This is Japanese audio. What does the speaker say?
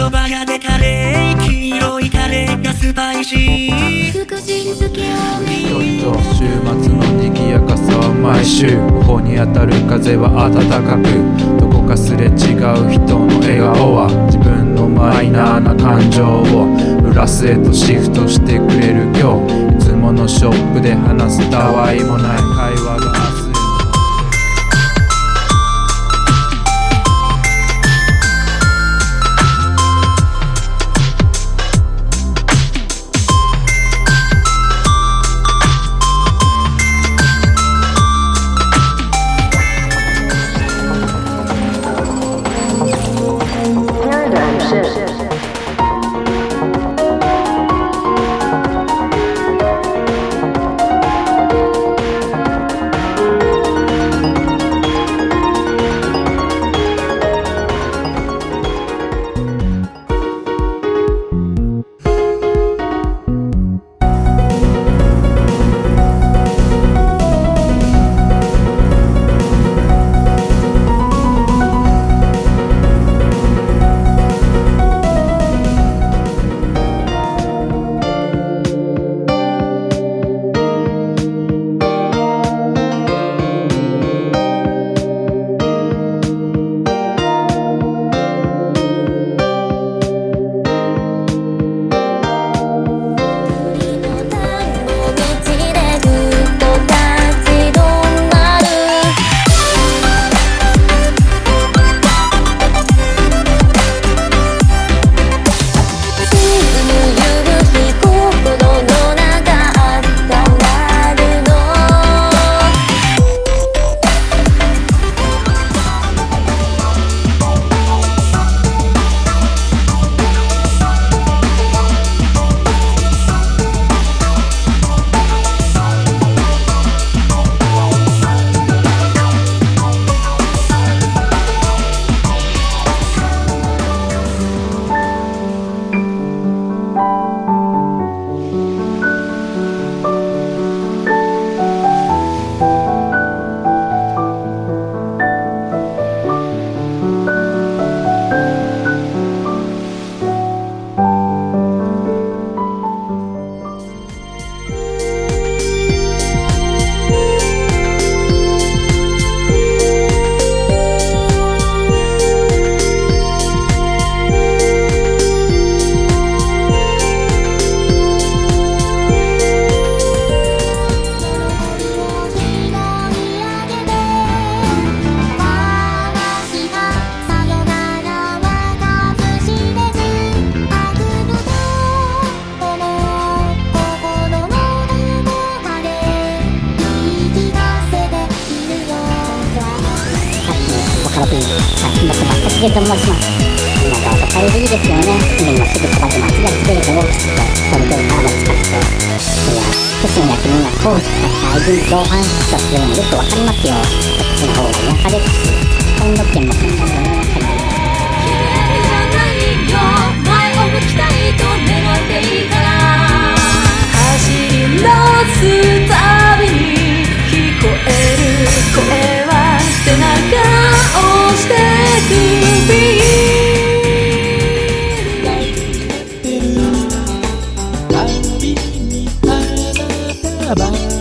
そばがでカレー黄色いタレーがスパイシー。福神漬けを見週末の賑やかさは毎週。頬に当たる風は暖かくどこかすれ違う人の笑顔は自分のマイナーな感情を。プラスへとシフトしてくれる今日。いつものショップで話すたわいもない。会話あ金額全くゲと申しますなんか都会でいいですよね海のすぐそばで街が作れても東京からも近くていや福島や君がこうした大分同伴出するのよくわかります。よこっちの方が田舎ですし本土圏もそんなにやっぱり about